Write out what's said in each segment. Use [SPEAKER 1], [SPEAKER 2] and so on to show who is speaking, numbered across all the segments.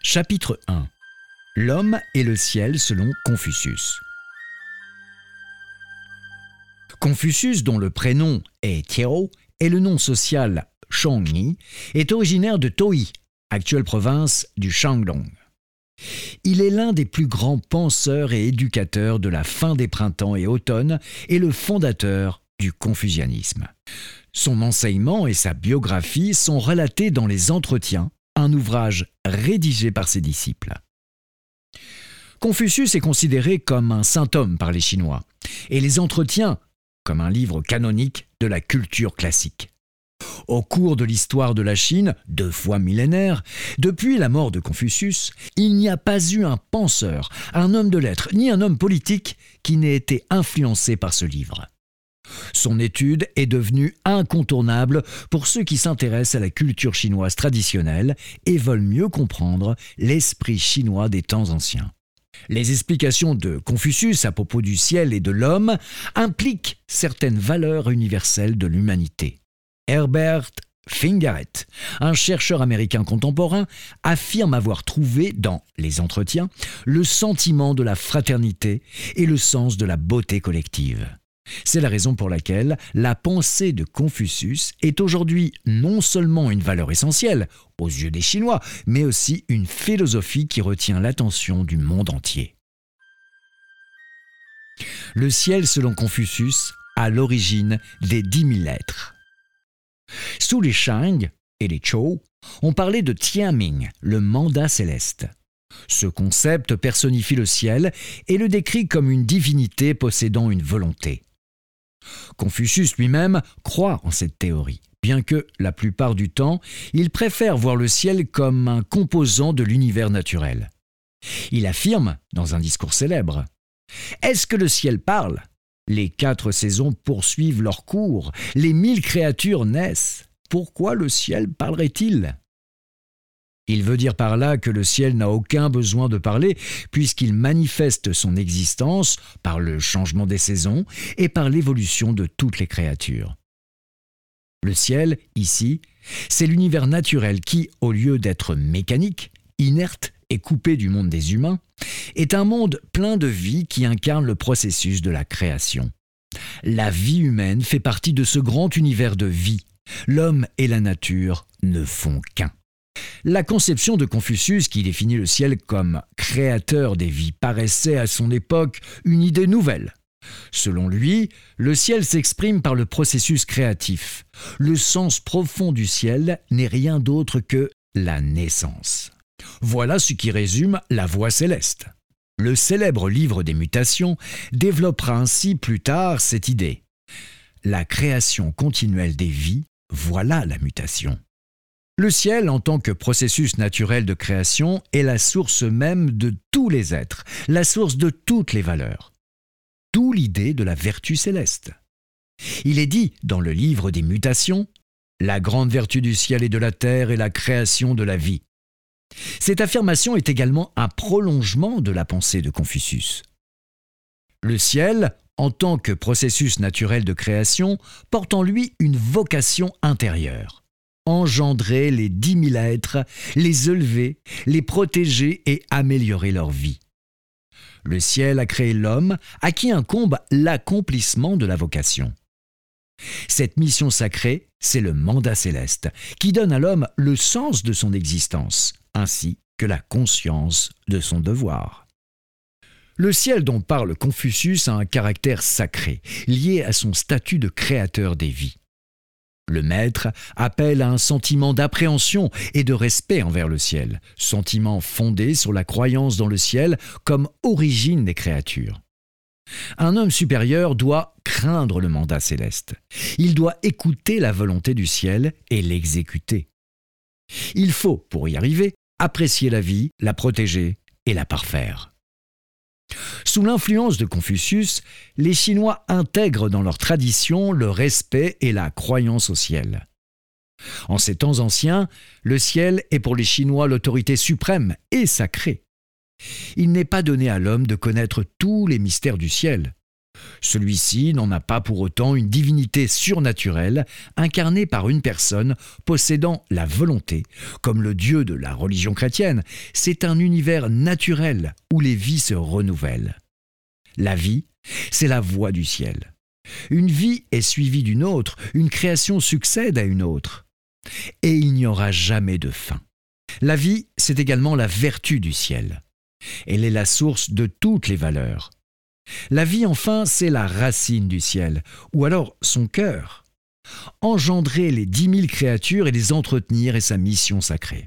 [SPEAKER 1] Chapitre 1 L'homme et le ciel selon Confucius. Confucius, dont le prénom est Tiao, et le nom social Shangni, est originaire de Toi, actuelle province du Shandong. Il est l'un des plus grands penseurs et éducateurs de la fin des printemps et automnes et le fondateur du confucianisme. Son enseignement et sa biographie sont relatés dans les Entretiens, un ouvrage rédigé par ses disciples. Confucius est considéré comme un saint homme par les Chinois, et les Entretiens comme un livre canonique de la culture classique. Au cours de l'histoire de la Chine, deux fois millénaire, depuis la mort de Confucius, il n'y a pas eu un penseur, un homme de lettres, ni un homme politique qui n'ait été influencé par ce livre. Son étude est devenue incontournable pour ceux qui s'intéressent à la culture chinoise traditionnelle et veulent mieux comprendre l'esprit chinois des temps anciens. Les explications de Confucius à propos du ciel et de l'homme impliquent certaines valeurs universelles de l'humanité. Herbert Fingeret, un chercheur américain contemporain, affirme avoir trouvé dans les entretiens le sentiment de la fraternité et le sens de la beauté collective. C'est la raison pour laquelle la pensée de Confucius est aujourd'hui non seulement une valeur essentielle aux yeux des Chinois, mais aussi une philosophie qui retient l'attention du monde entier. Le ciel, selon Confucius, a l'origine des dix mille lettres. Sous les Shang et les Chou, on parlait de Tianming, le mandat céleste. Ce concept personnifie le ciel et le décrit comme une divinité possédant une volonté. Confucius lui-même croit en cette théorie, bien que, la plupart du temps, il préfère voir le ciel comme un composant de l'univers naturel. Il affirme, dans un discours célèbre, Est-ce que le ciel parle? Les quatre saisons poursuivent leur cours, les mille créatures naissent. Pourquoi le ciel parlerait-il? Il veut dire par là que le ciel n'a aucun besoin de parler, puisqu'il manifeste son existence par le changement des saisons et par l'évolution de toutes les créatures. Le ciel, ici, c'est l'univers naturel qui, au lieu d'être mécanique, inerte et coupé du monde des humains, est un monde plein de vie qui incarne le processus de la création. La vie humaine fait partie de ce grand univers de vie. L'homme et la nature ne font qu'un. La conception de Confucius, qui définit le ciel comme créateur des vies, paraissait à son époque une idée nouvelle. Selon lui, le ciel s'exprime par le processus créatif. Le sens profond du ciel n'est rien d'autre que la naissance. Voilà ce qui résume la voie céleste. Le célèbre livre des mutations développera ainsi plus tard cette idée. La création continuelle des vies, voilà la mutation. Le ciel, en tant que processus naturel de création, est la source même de tous les êtres, la source de toutes les valeurs. D'où l'idée de la vertu céleste. Il est dit dans le livre des mutations, La grande vertu du ciel et de la terre est la création de la vie. Cette affirmation est également un prolongement de la pensée de Confucius. Le ciel, en tant que processus naturel de création, porte en lui une vocation intérieure engendrer les dix mille êtres, les élever, les protéger et améliorer leur vie. Le ciel a créé l'homme à qui incombe l'accomplissement de la vocation. Cette mission sacrée, c'est le mandat céleste, qui donne à l'homme le sens de son existence, ainsi que la conscience de son devoir. Le ciel dont parle Confucius a un caractère sacré, lié à son statut de créateur des vies. Le maître appelle à un sentiment d'appréhension et de respect envers le ciel, sentiment fondé sur la croyance dans le ciel comme origine des créatures. Un homme supérieur doit craindre le mandat céleste. Il doit écouter la volonté du ciel et l'exécuter. Il faut, pour y arriver, apprécier la vie, la protéger et la parfaire. Sous l'influence de Confucius, les Chinois intègrent dans leur tradition le respect et la croyance au ciel. En ces temps anciens, le ciel est pour les Chinois l'autorité suprême et sacrée. Il n'est pas donné à l'homme de connaître tous les mystères du ciel. Celui-ci n'en a pas pour autant une divinité surnaturelle incarnée par une personne possédant la volonté, comme le Dieu de la religion chrétienne. C'est un univers naturel où les vies se renouvellent. La vie, c'est la voie du ciel. Une vie est suivie d'une autre, une création succède à une autre. Et il n'y aura jamais de fin. La vie, c'est également la vertu du ciel. Elle est la source de toutes les valeurs. La vie, enfin, c'est la racine du ciel, ou alors son cœur. Engendrer les dix mille créatures et les entretenir est sa mission sacrée.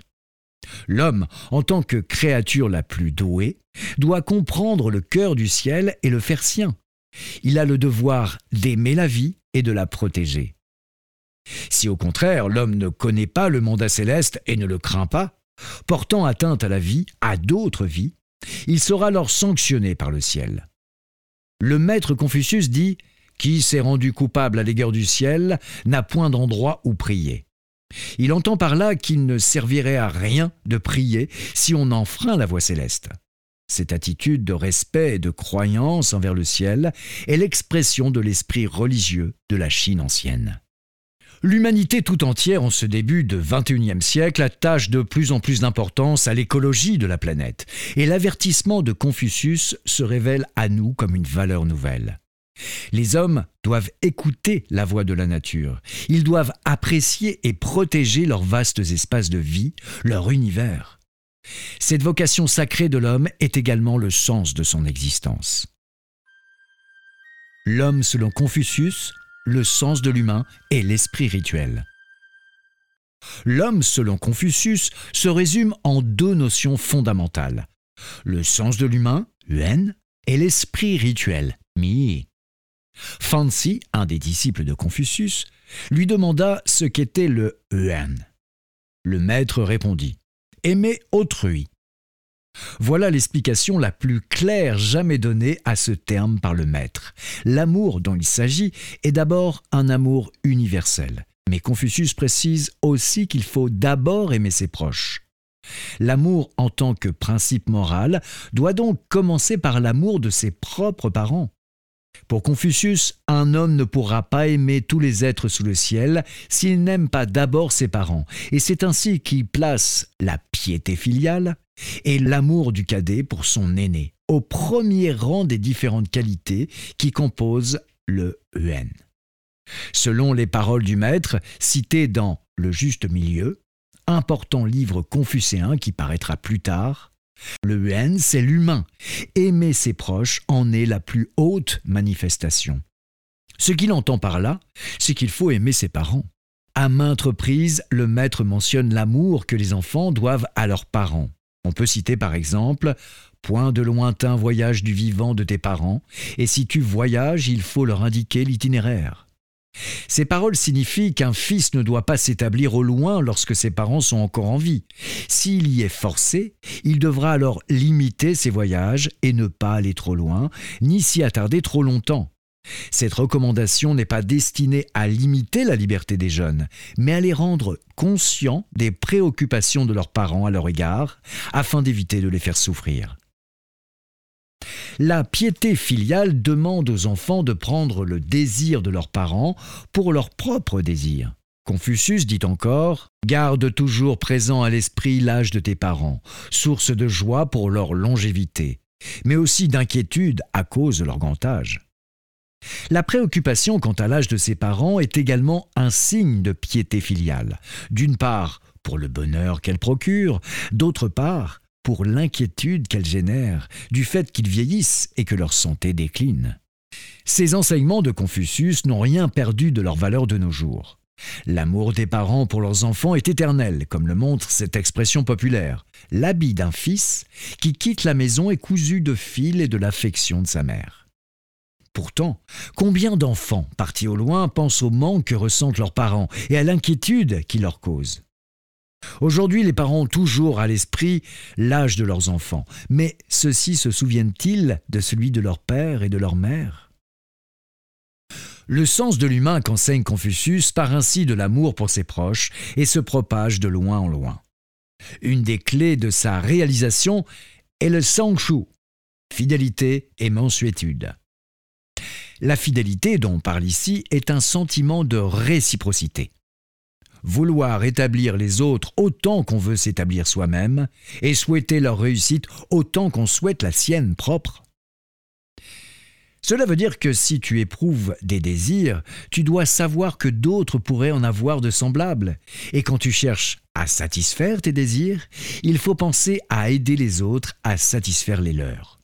[SPEAKER 1] L'homme, en tant que créature la plus douée, doit comprendre le cœur du ciel et le faire sien. Il a le devoir d'aimer la vie et de la protéger. Si au contraire l'homme ne connaît pas le mandat céleste et ne le craint pas, portant atteinte à la vie, à d'autres vies, il sera alors sanctionné par le ciel. Le maître Confucius dit Qui s'est rendu coupable à l'égard du ciel n'a point d'endroit où prier. Il entend par là qu'il ne servirait à rien de prier si on enfreint la voie céleste. Cette attitude de respect et de croyance envers le ciel est l'expression de l'esprit religieux de la Chine ancienne. L'humanité tout entière en ce début de XXIe siècle attache de plus en plus d'importance à l'écologie de la planète, et l'avertissement de Confucius se révèle à nous comme une valeur nouvelle. Les hommes doivent écouter la voix de la nature, ils doivent apprécier et protéger leurs vastes espaces de vie, leur univers. Cette vocation sacrée de l'homme est également le sens de son existence. L'homme, selon Confucius, le sens de l'humain et l'esprit rituel. L'homme, selon Confucius, se résume en deux notions fondamentales. Le sens de l'humain, yuan, et l'esprit rituel, mi. Fancy, un des disciples de Confucius, lui demanda ce qu'était le yuan. Le maître répondit Aimer autrui. Voilà l'explication la plus claire jamais donnée à ce terme par le maître. L'amour dont il s'agit est d'abord un amour universel. Mais Confucius précise aussi qu'il faut d'abord aimer ses proches. L'amour en tant que principe moral doit donc commencer par l'amour de ses propres parents. Pour Confucius, un homme ne pourra pas aimer tous les êtres sous le ciel s'il n'aime pas d'abord ses parents, et c'est ainsi qu'il place la piété filiale et l'amour du cadet pour son aîné, au premier rang des différentes qualités qui composent le UN. Selon les paroles du maître, citées dans Le juste milieu, important livre confucéen qui paraîtra plus tard, le UN, c'est l'humain. Aimer ses proches en est la plus haute manifestation. Ce qu'il entend par là, c'est qu'il faut aimer ses parents. À maintes reprises, le maître mentionne l'amour que les enfants doivent à leurs parents. On peut citer par exemple Point de lointain voyage du vivant de tes parents, et si tu voyages, il faut leur indiquer l'itinéraire. Ces paroles signifient qu'un fils ne doit pas s'établir au loin lorsque ses parents sont encore en vie. S'il y est forcé, il devra alors limiter ses voyages et ne pas aller trop loin, ni s'y attarder trop longtemps. Cette recommandation n'est pas destinée à limiter la liberté des jeunes, mais à les rendre conscients des préoccupations de leurs parents à leur égard, afin d'éviter de les faire souffrir. La piété filiale demande aux enfants de prendre le désir de leurs parents pour leur propre désir. Confucius dit encore Garde toujours présent à l'esprit l'âge de tes parents, source de joie pour leur longévité, mais aussi d'inquiétude à cause de leur grand âge. La préoccupation quant à l'âge de ses parents est également un signe de piété filiale, d'une part pour le bonheur qu'elle procure, d'autre part pour l'inquiétude qu'elles génèrent du fait qu'ils vieillissent et que leur santé décline. Ces enseignements de Confucius n'ont rien perdu de leur valeur de nos jours. L'amour des parents pour leurs enfants est éternel, comme le montre cette expression populaire. L'habit d'un fils qui quitte la maison est cousu de fil et de l'affection de sa mère. Pourtant, combien d'enfants partis au loin pensent au manque que ressentent leurs parents et à l'inquiétude qu'ils leur causent Aujourd'hui, les parents ont toujours à l'esprit l'âge de leurs enfants, mais ceux-ci se souviennent-ils de celui de leur père et de leur mère? Le sens de l'humain qu'enseigne Confucius part ainsi de l'amour pour ses proches et se propage de loin en loin. Une des clés de sa réalisation est le sangshu, fidélité et mansuétude. La fidélité dont on parle ici est un sentiment de réciprocité. Vouloir établir les autres autant qu'on veut s'établir soi-même et souhaiter leur réussite autant qu'on souhaite la sienne propre. Cela veut dire que si tu éprouves des désirs, tu dois savoir que d'autres pourraient en avoir de semblables. Et quand tu cherches à satisfaire tes désirs, il faut penser à aider les autres à satisfaire les leurs.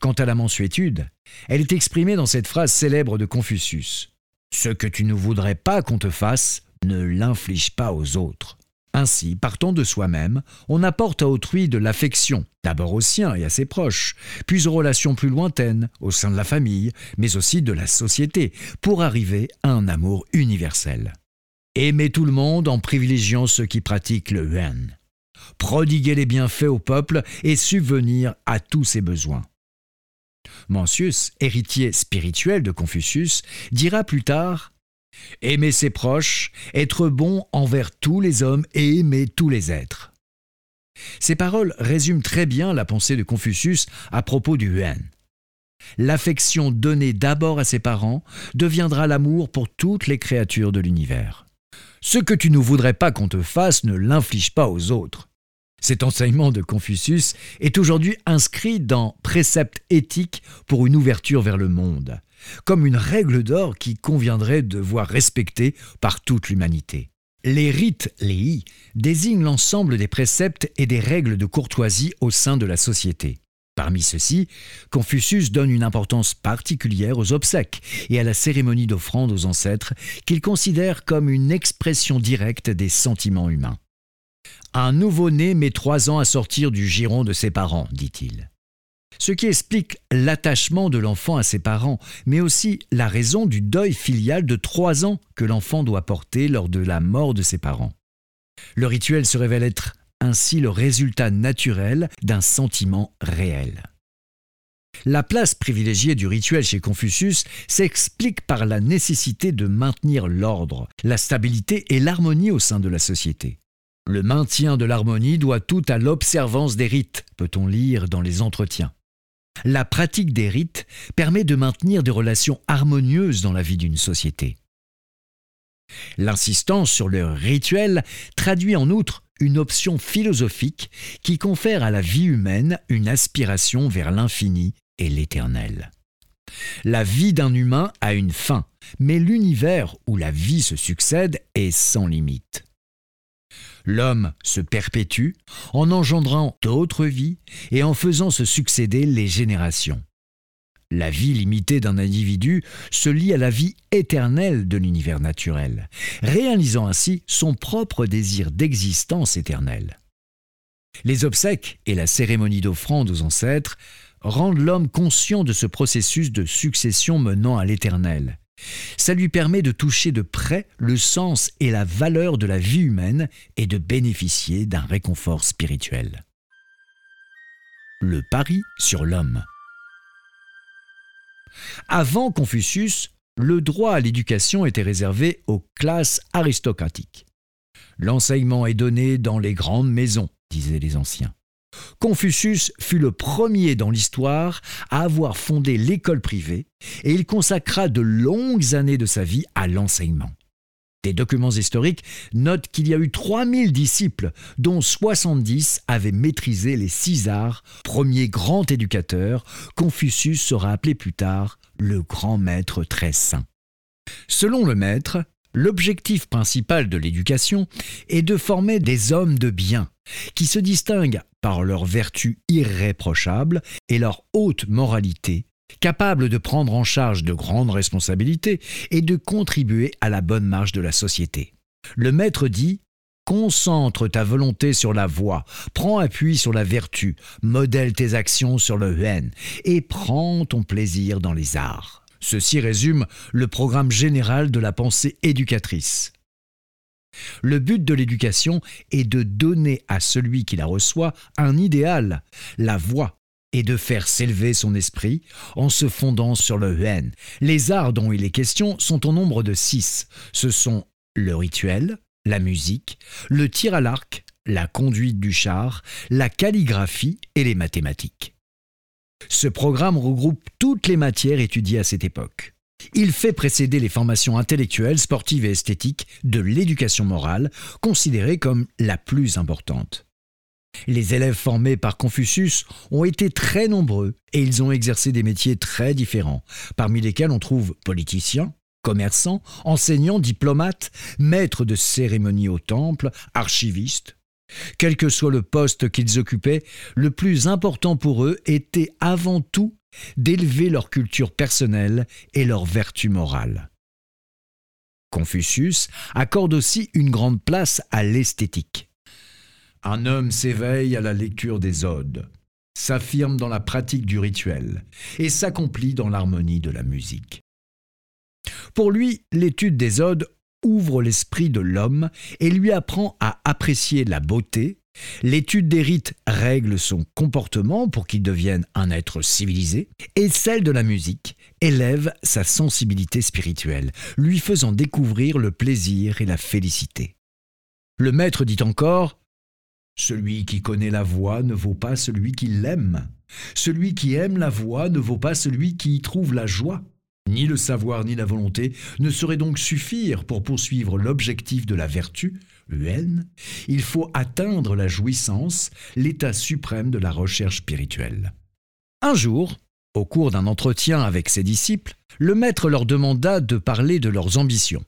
[SPEAKER 1] Quant à la mensuétude, elle est exprimée dans cette phrase célèbre de Confucius. Ce que tu ne voudrais pas qu'on te fasse, ne l'inflige pas aux autres. Ainsi, partant de soi-même, on apporte à autrui de l'affection, d'abord aux siens et à ses proches, puis aux relations plus lointaines, au sein de la famille, mais aussi de la société, pour arriver à un amour universel. Aimer tout le monde en privilégiant ceux qui pratiquent le yuan. Prodiguer les bienfaits au peuple et subvenir à tous ses besoins. Mencius, héritier spirituel de Confucius, dira plus tard Aimer ses proches, être bon envers tous les hommes et aimer tous les êtres. Ces paroles résument très bien la pensée de Confucius à propos du yuan. L'affection donnée d'abord à ses parents deviendra l'amour pour toutes les créatures de l'univers. Ce que tu ne voudrais pas qu'on te fasse ne l'inflige pas aux autres. Cet enseignement de Confucius est aujourd'hui inscrit dans Préceptes éthiques pour une ouverture vers le monde, comme une règle d'or qui conviendrait de voir respectée par toute l'humanité. Les rites, les désignent l'ensemble des préceptes et des règles de courtoisie au sein de la société. Parmi ceux-ci, Confucius donne une importance particulière aux obsèques et à la cérémonie d'offrande aux ancêtres qu'il considère comme une expression directe des sentiments humains. Un nouveau-né met trois ans à sortir du giron de ses parents, dit-il. Ce qui explique l'attachement de l'enfant à ses parents, mais aussi la raison du deuil filial de trois ans que l'enfant doit porter lors de la mort de ses parents. Le rituel se révèle être ainsi le résultat naturel d'un sentiment réel. La place privilégiée du rituel chez Confucius s'explique par la nécessité de maintenir l'ordre, la stabilité et l'harmonie au sein de la société. Le maintien de l'harmonie doit tout à l'observance des rites, peut-on lire dans les entretiens. La pratique des rites permet de maintenir des relations harmonieuses dans la vie d'une société. L'insistance sur le rituel traduit en outre une option philosophique qui confère à la vie humaine une aspiration vers l'infini et l'éternel. La vie d'un humain a une fin, mais l'univers où la vie se succède est sans limite. L'homme se perpétue en engendrant d'autres vies et en faisant se succéder les générations. La vie limitée d'un individu se lie à la vie éternelle de l'univers naturel, réalisant ainsi son propre désir d'existence éternelle. Les obsèques et la cérémonie d'offrande aux ancêtres rendent l'homme conscient de ce processus de succession menant à l'éternel, ça lui permet de toucher de près le sens et la valeur de la vie humaine et de bénéficier d'un réconfort spirituel. Le pari sur l'homme. Avant Confucius, le droit à l'éducation était réservé aux classes aristocratiques. L'enseignement est donné dans les grandes maisons, disaient les anciens. Confucius fut le premier dans l'histoire à avoir fondé l'école privée et il consacra de longues années de sa vie à l'enseignement. Des documents historiques notent qu'il y a eu 3000 disciples, dont 70 avaient maîtrisé les six arts, premier grand éducateur, Confucius sera appelé plus tard le grand maître très saint. Selon le maître, l'objectif principal de l'éducation est de former des hommes de bien, qui se distinguent par leur vertu irréprochable et leur haute moralité, capables de prendre en charge de grandes responsabilités et de contribuer à la bonne marche de la société. Le maître dit Concentre ta volonté sur la voie, prends appui sur la vertu, modèle tes actions sur le haine et prends ton plaisir dans les arts. Ceci résume le programme général de la pensée éducatrice. Le but de l'éducation est de donner à celui qui la reçoit un idéal, la voie, et de faire s'élever son esprit en se fondant sur le haine. Les arts dont il est question sont au nombre de six. Ce sont le rituel, la musique, le tir à l'arc, la conduite du char, la calligraphie et les mathématiques. Ce programme regroupe toutes les matières étudiées à cette époque. Il fait précéder les formations intellectuelles, sportives et esthétiques de l'éducation morale, considérée comme la plus importante. Les élèves formés par Confucius ont été très nombreux et ils ont exercé des métiers très différents, parmi lesquels on trouve politiciens, commerçants, enseignants, diplomates, maîtres de cérémonie au temple, archivistes. Quel que soit le poste qu'ils occupaient, le plus important pour eux était avant tout d'élever leur culture personnelle et leur vertu morale. Confucius accorde aussi une grande place à l'esthétique. Un homme s'éveille à la lecture des odes, s'affirme dans la pratique du rituel et s'accomplit dans l'harmonie de la musique. Pour lui, l'étude des odes ouvre l'esprit de l'homme et lui apprend à apprécier la beauté, L'étude des rites règle son comportement pour qu'il devienne un être civilisé, et celle de la musique élève sa sensibilité spirituelle, lui faisant découvrir le plaisir et la félicité. Le maître dit encore Celui qui connaît la voix ne vaut pas celui qui l'aime. Celui qui aime la voix ne vaut pas celui qui y trouve la joie. Ni le savoir ni la volonté ne sauraient donc suffire pour poursuivre l'objectif de la vertu, UN, il faut atteindre la jouissance, l'état suprême de la recherche spirituelle. Un jour, au cours d'un entretien avec ses disciples, le maître leur demanda de parler de leurs ambitions.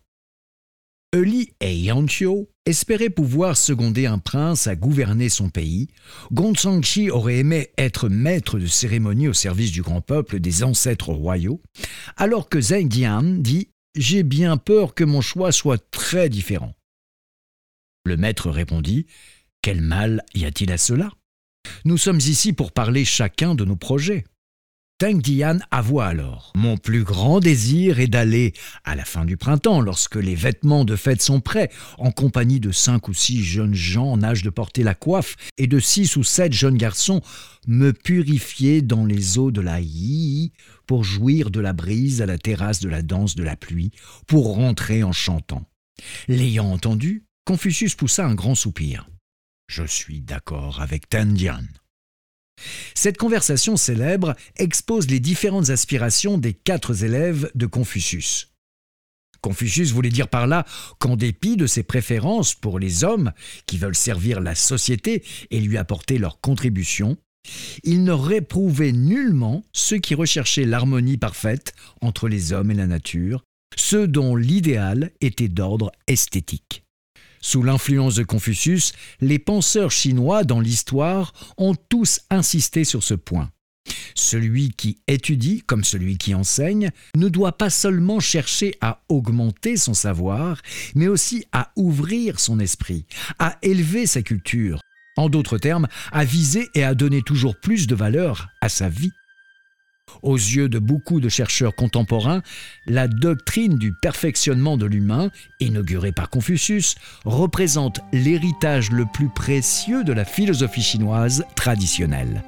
[SPEAKER 1] Euli et Yanchio espéraient pouvoir seconder un prince à gouverner son pays. Gongchangxi aurait aimé être maître de cérémonie au service du grand peuple des ancêtres royaux, alors que Zheng Jian dit J'ai bien peur que mon choix soit très différent. Le maître répondit Quel mal y a-t-il à cela? Nous sommes ici pour parler chacun de nos projets. Tang Dian avoua alors Mon plus grand désir est d'aller, à la fin du printemps, lorsque les vêtements de fête sont prêts, en compagnie de cinq ou six jeunes gens en âge de porter la coiffe et de six ou sept jeunes garçons, me purifier dans les eaux de la Yi pour jouir de la brise à la terrasse de la danse de la pluie, pour rentrer en chantant. L'ayant entendu, Confucius poussa un grand soupir. Je suis d'accord avec Tendian. Cette conversation célèbre expose les différentes aspirations des quatre élèves de Confucius. Confucius voulait dire par là qu'en dépit de ses préférences pour les hommes qui veulent servir la société et lui apporter leur contribution, il ne réprouvait nullement ceux qui recherchaient l'harmonie parfaite entre les hommes et la nature, ceux dont l'idéal était d'ordre esthétique. Sous l'influence de Confucius, les penseurs chinois dans l'histoire ont tous insisté sur ce point. Celui qui étudie, comme celui qui enseigne, ne doit pas seulement chercher à augmenter son savoir, mais aussi à ouvrir son esprit, à élever sa culture, en d'autres termes, à viser et à donner toujours plus de valeur à sa vie. Aux yeux de beaucoup de chercheurs contemporains, la doctrine du perfectionnement de l'humain, inaugurée par Confucius, représente l'héritage le plus précieux de la philosophie chinoise traditionnelle.